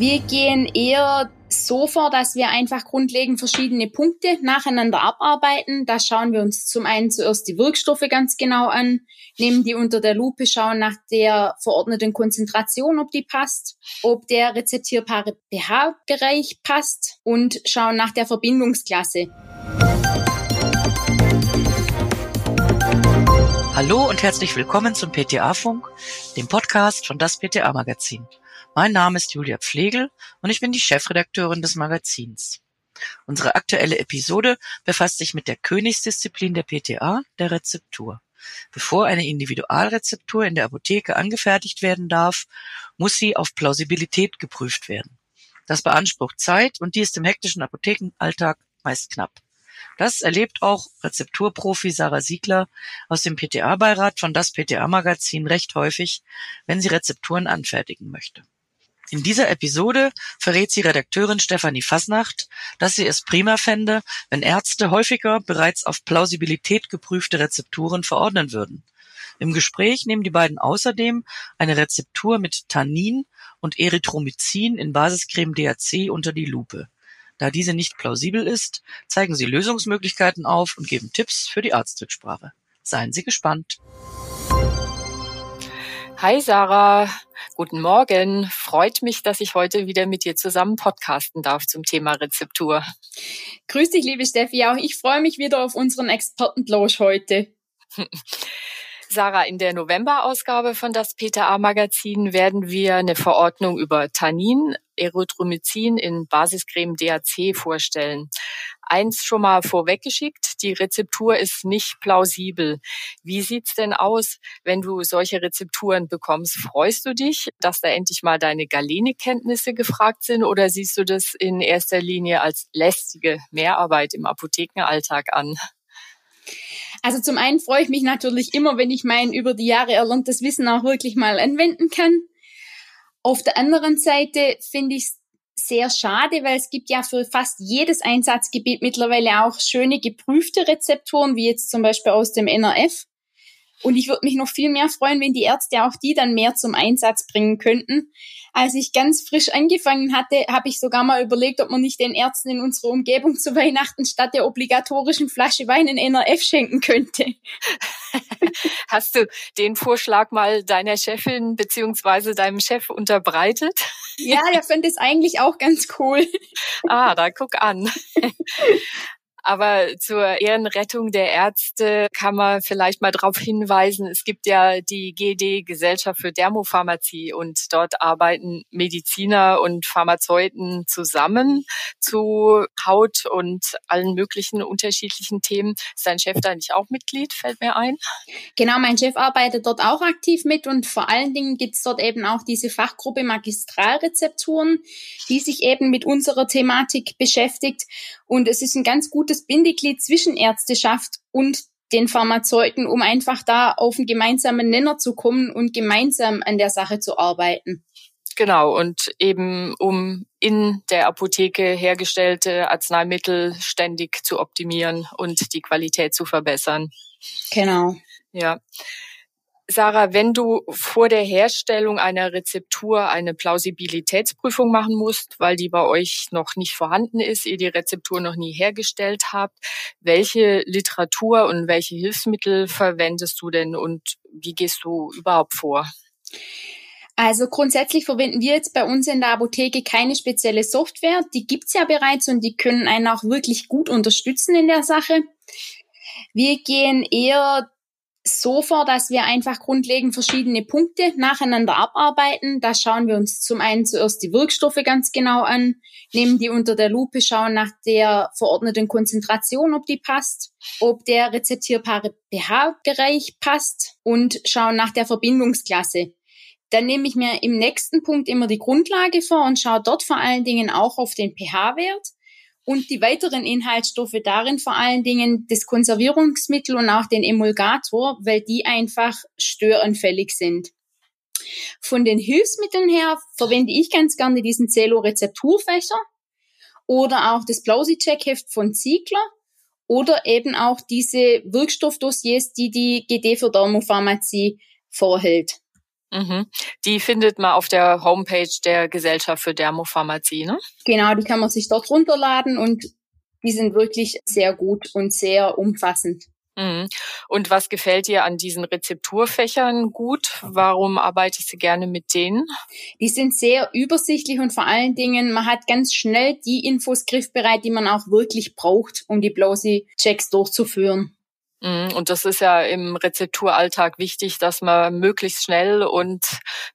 Wir gehen eher so vor, dass wir einfach grundlegend verschiedene Punkte nacheinander abarbeiten. Da schauen wir uns zum einen zuerst die Wirkstoffe ganz genau an, nehmen die unter der Lupe, schauen nach der verordneten Konzentration, ob die passt, ob der rezeptierbare pH-Bereich passt und schauen nach der Verbindungsklasse. Hallo und herzlich willkommen zum PTA-Funk, dem Podcast von das PTA-Magazin. Mein Name ist Julia Pflegel und ich bin die Chefredakteurin des Magazins. Unsere aktuelle Episode befasst sich mit der Königsdisziplin der PTA, der Rezeptur. Bevor eine Individualrezeptur in der Apotheke angefertigt werden darf, muss sie auf Plausibilität geprüft werden. Das beansprucht Zeit und die ist im hektischen Apothekenalltag meist knapp. Das erlebt auch Rezepturprofi Sarah Siegler aus dem PTA-Beirat von das PTA-Magazin recht häufig, wenn sie Rezepturen anfertigen möchte. In dieser Episode verrät sie Redakteurin Stefanie Fasnacht, dass sie es prima fände, wenn Ärzte häufiger bereits auf Plausibilität geprüfte Rezepturen verordnen würden. Im Gespräch nehmen die beiden außerdem eine Rezeptur mit Tannin und Erythromycin in Basiscreme DAC unter die Lupe. Da diese nicht plausibel ist, zeigen sie Lösungsmöglichkeiten auf und geben Tipps für die Arztrücksprache. Seien Sie gespannt. Hi Sarah, guten Morgen. Freut mich, dass ich heute wieder mit dir zusammen podcasten darf zum Thema Rezeptur. Grüß dich, liebe Steffi. Auch ich freue mich wieder auf unseren Expertenplausch heute. Sarah, in der November-Ausgabe von das PTA-Magazin werden wir eine Verordnung über Tannin, Erythromycin in Basiscreme DAC vorstellen. Eins schon mal vorweggeschickt, die Rezeptur ist nicht plausibel. Wie sieht's denn aus, wenn du solche Rezepturen bekommst? Freust du dich, dass da endlich mal deine Galene-Kenntnisse gefragt sind oder siehst du das in erster Linie als lästige Mehrarbeit im Apothekenalltag an? Also zum einen freue ich mich natürlich immer, wenn ich mein über die Jahre erlerntes Wissen auch wirklich mal anwenden kann. Auf der anderen Seite finde ich es sehr schade, weil es gibt ja für fast jedes Einsatzgebiet mittlerweile auch schöne geprüfte Rezepturen, wie jetzt zum Beispiel aus dem NRF. Und ich würde mich noch viel mehr freuen, wenn die Ärzte auch die dann mehr zum Einsatz bringen könnten. Als ich ganz frisch angefangen hatte, habe ich sogar mal überlegt, ob man nicht den Ärzten in unserer Umgebung zu Weihnachten statt der obligatorischen Flasche Wein in NRF schenken könnte. Hast du den Vorschlag mal deiner Chefin beziehungsweise deinem Chef unterbreitet? Ja, der fand es eigentlich auch ganz cool. Ah, da guck an. Aber zur Ehrenrettung der Ärzte kann man vielleicht mal darauf hinweisen, es gibt ja die GD Gesellschaft für Dermopharmazie und dort arbeiten Mediziner und Pharmazeuten zusammen zu Haut und allen möglichen unterschiedlichen Themen. Ist dein Chef da nicht auch Mitglied, fällt mir ein? Genau, mein Chef arbeitet dort auch aktiv mit und vor allen Dingen gibt es dort eben auch diese Fachgruppe Magistralrezepturen, die sich eben mit unserer Thematik beschäftigt. Und es ist ein ganz gutes Bindeglied zwischen Ärzteschaft und den Pharmazeuten, um einfach da auf einen gemeinsamen Nenner zu kommen und gemeinsam an der Sache zu arbeiten. Genau, und eben um in der Apotheke hergestellte Arzneimittel ständig zu optimieren und die Qualität zu verbessern. Genau. Ja. Sarah, wenn du vor der Herstellung einer Rezeptur eine Plausibilitätsprüfung machen musst, weil die bei euch noch nicht vorhanden ist, ihr die Rezeptur noch nie hergestellt habt, welche Literatur und welche Hilfsmittel verwendest du denn und wie gehst du überhaupt vor? Also grundsätzlich verwenden wir jetzt bei uns in der Apotheke keine spezielle Software. Die gibt's ja bereits und die können einen auch wirklich gut unterstützen in der Sache. Wir gehen eher so vor, dass wir einfach grundlegend verschiedene Punkte nacheinander abarbeiten. Da schauen wir uns zum einen zuerst die Wirkstoffe ganz genau an, nehmen die unter der Lupe, schauen nach der verordneten Konzentration, ob die passt, ob der rezeptierbare pH-Bereich passt und schauen nach der Verbindungsklasse. Dann nehme ich mir im nächsten Punkt immer die Grundlage vor und schaue dort vor allen Dingen auch auf den pH-Wert und die weiteren Inhaltsstoffe darin vor allen Dingen das Konservierungsmittel und auch den Emulgator, weil die einfach störanfällig sind. Von den Hilfsmitteln her verwende ich ganz gerne diesen Zelo-Rezepturfächer oder auch das Plausi-Checkheft von Ziegler oder eben auch diese Wirkstoffdossiers, die die GD für Dermopharmazie vorhält. Mhm. Die findet man auf der Homepage der Gesellschaft für Dermopharmazie, ne? Genau, die kann man sich dort runterladen und die sind wirklich sehr gut und sehr umfassend. Mhm. Und was gefällt dir an diesen Rezepturfächern gut? Warum arbeitest du gerne mit denen? Die sind sehr übersichtlich und vor allen Dingen, man hat ganz schnell die Infos griffbereit, die man auch wirklich braucht, um die Blousy-Checks durchzuführen. Mhm. Und das ist ja im Rezepturalltag wichtig, dass man möglichst schnell und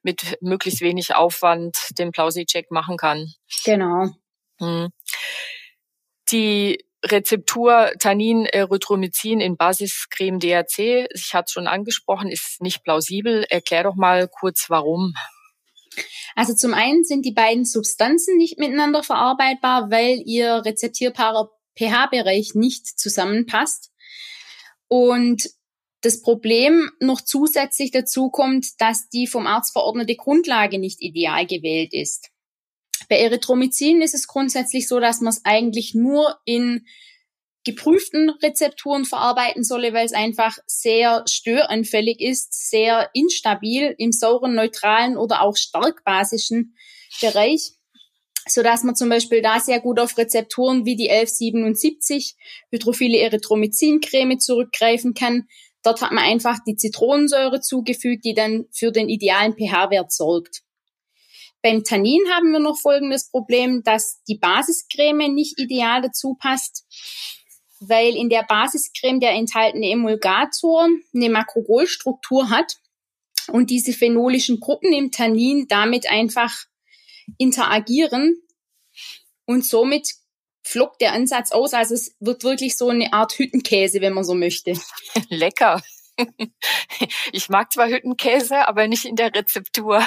mit möglichst wenig Aufwand den Plausi-Check machen kann. Genau. Mhm. Die Rezeptur Tannin Erythromycin in Basiscreme DHC, ich hatte es schon angesprochen, ist nicht plausibel. Erklär doch mal kurz, warum. Also zum einen sind die beiden Substanzen nicht miteinander verarbeitbar, weil ihr rezeptierbarer pH-Bereich nicht zusammenpasst. Und das Problem noch zusätzlich dazu kommt, dass die vom Arzt verordnete Grundlage nicht ideal gewählt ist. Bei Erythromycin ist es grundsätzlich so, dass man es eigentlich nur in geprüften Rezepturen verarbeiten solle, weil es einfach sehr störanfällig ist, sehr instabil im sauren, neutralen oder auch stark basischen Bereich, so dass man zum Beispiel da sehr gut auf Rezepturen wie die 1177 hydrophile Erythromycin-Creme zurückgreifen kann. Dort hat man einfach die Zitronensäure zugefügt, die dann für den idealen pH-Wert sorgt. Beim Tannin haben wir noch folgendes Problem, dass die Basiscreme nicht ideal dazu passt, weil in der Basiscreme der enthaltene Emulgator eine Makrogolstruktur hat und diese phenolischen Gruppen im Tannin damit einfach interagieren und somit flockt der Ansatz aus. Also es wird wirklich so eine Art Hüttenkäse, wenn man so möchte. Lecker. Ich mag zwar Hüttenkäse, aber nicht in der Rezeptur.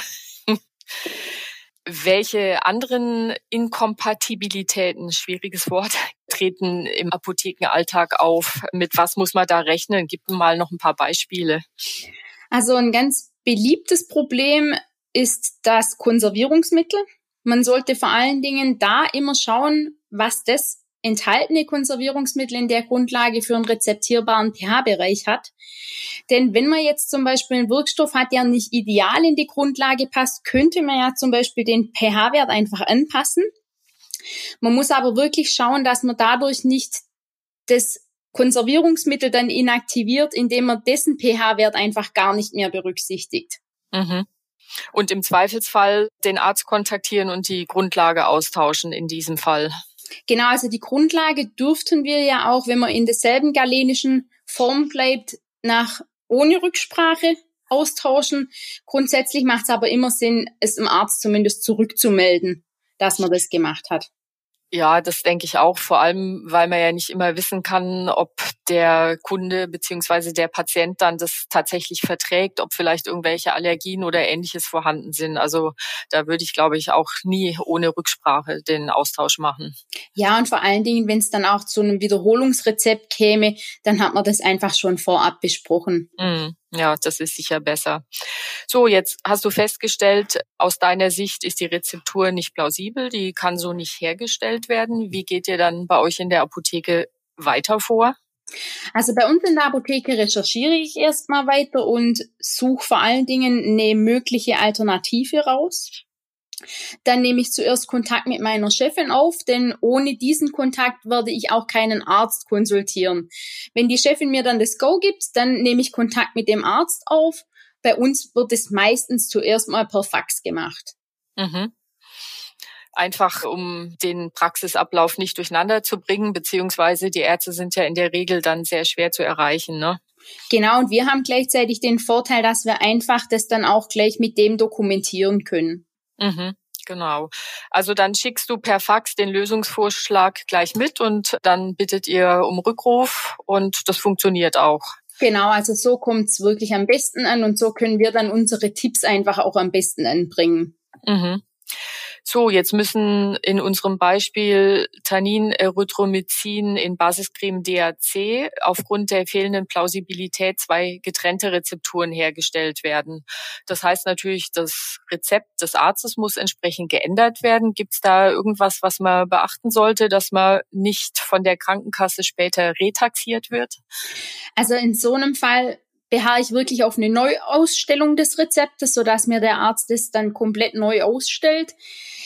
Welche anderen Inkompatibilitäten, schwieriges Wort, treten im Apothekenalltag auf? Mit was muss man da rechnen? Gib mir mal noch ein paar Beispiele. Also ein ganz beliebtes Problem ist das Konservierungsmittel. Man sollte vor allen Dingen da immer schauen, was das enthaltene Konservierungsmittel in der Grundlage für einen rezeptierbaren pH-Bereich hat. Denn wenn man jetzt zum Beispiel einen Wirkstoff hat, der nicht ideal in die Grundlage passt, könnte man ja zum Beispiel den pH-Wert einfach anpassen. Man muss aber wirklich schauen, dass man dadurch nicht das Konservierungsmittel dann inaktiviert, indem man dessen pH-Wert einfach gar nicht mehr berücksichtigt. Mhm. Und im Zweifelsfall den Arzt kontaktieren und die Grundlage austauschen in diesem Fall. Genau, also die Grundlage dürften wir ja auch, wenn man in derselben galenischen Form bleibt, nach ohne Rücksprache austauschen. Grundsätzlich macht es aber immer Sinn, es im Arzt zumindest zurückzumelden, dass man das gemacht hat. Ja, das denke ich auch, vor allem, weil man ja nicht immer wissen kann, ob der Kunde beziehungsweise der Patient dann das tatsächlich verträgt, ob vielleicht irgendwelche Allergien oder ähnliches vorhanden sind. Also da würde ich, glaube ich, auch nie ohne Rücksprache den Austausch machen. Ja, und vor allen Dingen, wenn es dann auch zu einem Wiederholungsrezept käme, dann hat man das einfach schon vorab besprochen. Mm. Ja, das ist sicher besser. So, jetzt hast du festgestellt, aus deiner Sicht ist die Rezeptur nicht plausibel, die kann so nicht hergestellt werden. Wie geht ihr dann bei euch in der Apotheke weiter vor? Also bei uns in der Apotheke recherchiere ich erstmal weiter und suche vor allen Dingen eine mögliche Alternative raus. Dann nehme ich zuerst Kontakt mit meiner Chefin auf, denn ohne diesen Kontakt werde ich auch keinen Arzt konsultieren. Wenn die Chefin mir dann das Go gibt, dann nehme ich Kontakt mit dem Arzt auf. Bei uns wird es meistens zuerst mal per Fax gemacht. Mhm. Einfach um den Praxisablauf nicht durcheinander zu bringen, beziehungsweise die Ärzte sind ja in der Regel dann sehr schwer zu erreichen, ne? Genau, und wir haben gleichzeitig den Vorteil, dass wir einfach das dann auch gleich mit dem dokumentieren können. Mhm, genau. Also dann schickst du per Fax den Lösungsvorschlag gleich mit und dann bittet ihr um Rückruf und das funktioniert auch. Genau, also so kommt's wirklich am besten an und so können wir dann unsere Tipps einfach auch am besten anbringen. Mhm so, jetzt müssen in unserem Beispiel Tannin, Erythromycin in Basiscreme DAC aufgrund der fehlenden Plausibilität zwei getrennte Rezepturen hergestellt werden. Das heißt natürlich, das Rezept des Arztes muss entsprechend geändert werden. Gibt es da irgendwas, was man beachten sollte, dass man nicht von der Krankenkasse später retaxiert wird? Also in so einem Fall beharre ich wirklich auf eine Neuausstellung des Rezeptes, sodass mir der Arzt es dann komplett neu ausstellt.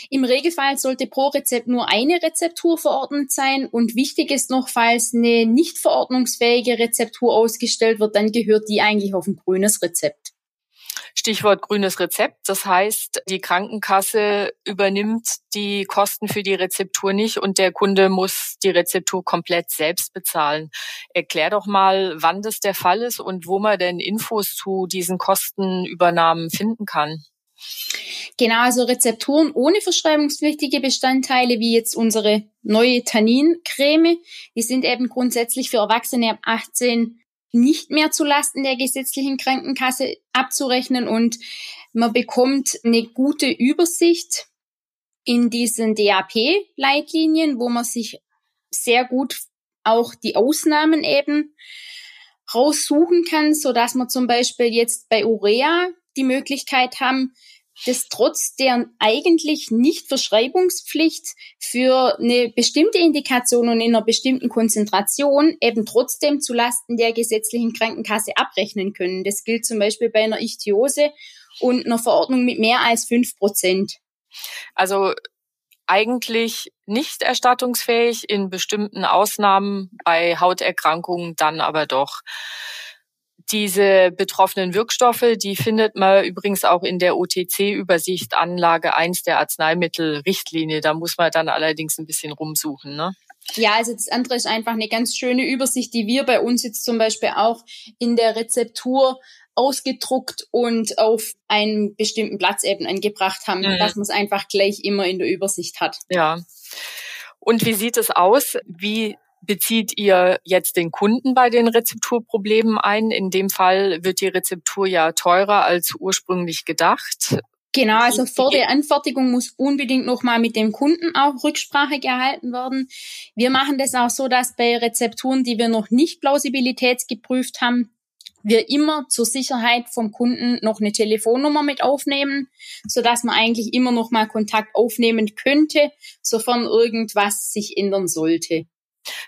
Im Regelfall sollte pro Rezept nur eine Rezeptur verordnet sein und wichtig ist noch, falls eine nicht verordnungsfähige Rezeptur ausgestellt wird, dann gehört die eigentlich auf ein grünes Rezept. Stichwort grünes Rezept. Das heißt, die Krankenkasse übernimmt die Kosten für die Rezeptur nicht und der Kunde muss die Rezeptur komplett selbst bezahlen. Erklär doch mal, wann das der Fall ist und wo man denn Infos zu diesen Kostenübernahmen finden kann. Genau, also Rezepturen ohne verschreibungspflichtige Bestandteile, wie jetzt unsere neue Tannincreme, die sind eben grundsätzlich für Erwachsene ab 18 nicht mehr zu Lasten der gesetzlichen Krankenkasse abzurechnen und man bekommt eine gute Übersicht in diesen DAP-Leitlinien, wo man sich sehr gut auch die Ausnahmen eben raussuchen kann, so dass man zum Beispiel jetzt bei Urea die Möglichkeit haben, das trotz der eigentlich nicht Verschreibungspflicht für eine bestimmte Indikation und in einer bestimmten Konzentration eben trotzdem zu Lasten der gesetzlichen Krankenkasse abrechnen können. Das gilt zum Beispiel bei einer Ichthiose und einer Verordnung mit mehr als fünf Prozent. Also eigentlich nicht erstattungsfähig, in bestimmten Ausnahmen bei Hauterkrankungen dann aber doch. Diese betroffenen Wirkstoffe, die findet man übrigens auch in der OTC-Übersicht Anlage 1 der Arzneimittelrichtlinie. Da muss man dann allerdings ein bisschen rumsuchen. Ne? Ja, also das andere ist einfach eine ganz schöne Übersicht, die wir bei uns jetzt zum Beispiel auch in der Rezeptur ausgedruckt und auf einen bestimmten Platz eben angebracht haben, mhm. dass man es einfach gleich immer in der Übersicht hat. Ja. Und wie sieht es aus? Wie bezieht ihr jetzt den Kunden bei den Rezepturproblemen ein? In dem Fall wird die Rezeptur ja teurer als ursprünglich gedacht. Genau, also vor der Anfertigung muss unbedingt nochmal mit dem Kunden auch Rücksprache gehalten werden. Wir machen das auch so, dass bei Rezepturen, die wir noch nicht plausibilitätsgeprüft haben, wir immer zur Sicherheit vom Kunden noch eine Telefonnummer mit aufnehmen, so dass man eigentlich immer noch mal Kontakt aufnehmen könnte, sofern irgendwas sich ändern sollte.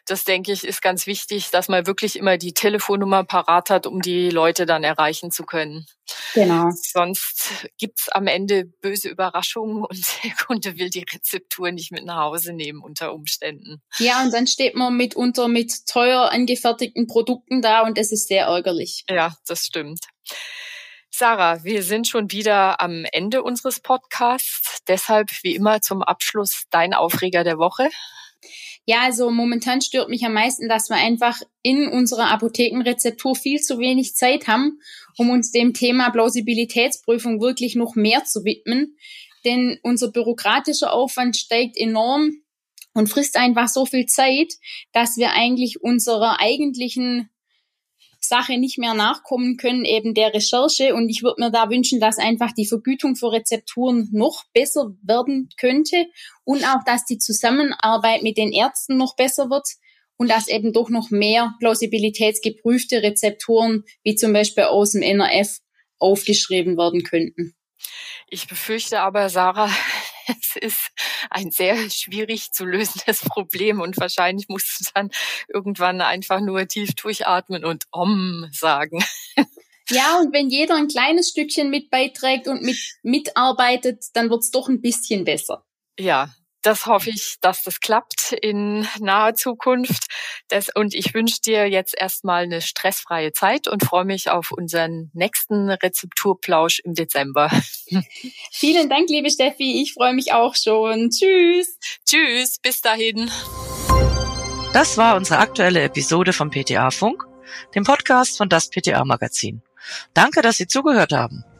Das denke ich ist ganz wichtig, dass man wirklich immer die Telefonnummer parat hat, um die Leute dann erreichen zu können. Genau. Sonst gibt's am Ende böse Überraschungen und der Kunde will die Rezeptur nicht mit nach Hause nehmen unter Umständen. Ja, und dann steht man mitunter mit teuer angefertigten Produkten da und es ist sehr ärgerlich. Ja, das stimmt. Sarah, wir sind schon wieder am Ende unseres Podcasts. Deshalb wie immer zum Abschluss dein Aufreger der Woche. Ja, also momentan stört mich am meisten, dass wir einfach in unserer Apothekenrezeptur viel zu wenig Zeit haben, um uns dem Thema Plausibilitätsprüfung wirklich noch mehr zu widmen. Denn unser bürokratischer Aufwand steigt enorm und frisst einfach so viel Zeit, dass wir eigentlich unserer eigentlichen Sache nicht mehr nachkommen können, eben der Recherche. Und ich würde mir da wünschen, dass einfach die Vergütung für Rezepturen noch besser werden könnte und auch, dass die Zusammenarbeit mit den Ärzten noch besser wird und dass eben doch noch mehr plausibilitätsgeprüfte Rezepturen, wie zum Beispiel aus dem NRF, aufgeschrieben werden könnten. Ich befürchte aber, Sarah, es ist ein sehr schwierig zu lösendes Problem und wahrscheinlich musst du dann irgendwann einfach nur tief durchatmen und Om sagen. Ja, und wenn jeder ein kleines Stückchen mit beiträgt und mit, mitarbeitet, dann wird's doch ein bisschen besser. Ja, das hoffe ich, dass das klappt in naher Zukunft. Das, und ich wünsche dir jetzt erstmal eine stressfreie Zeit und freue mich auf unseren nächsten Rezepturplausch im Dezember. Vielen Dank, liebe Steffi. Ich freue mich auch schon. Tschüss. Tschüss. Bis dahin. Das war unsere aktuelle Episode vom PTA Funk, dem Podcast von das PTA Magazin. Danke, dass Sie zugehört haben.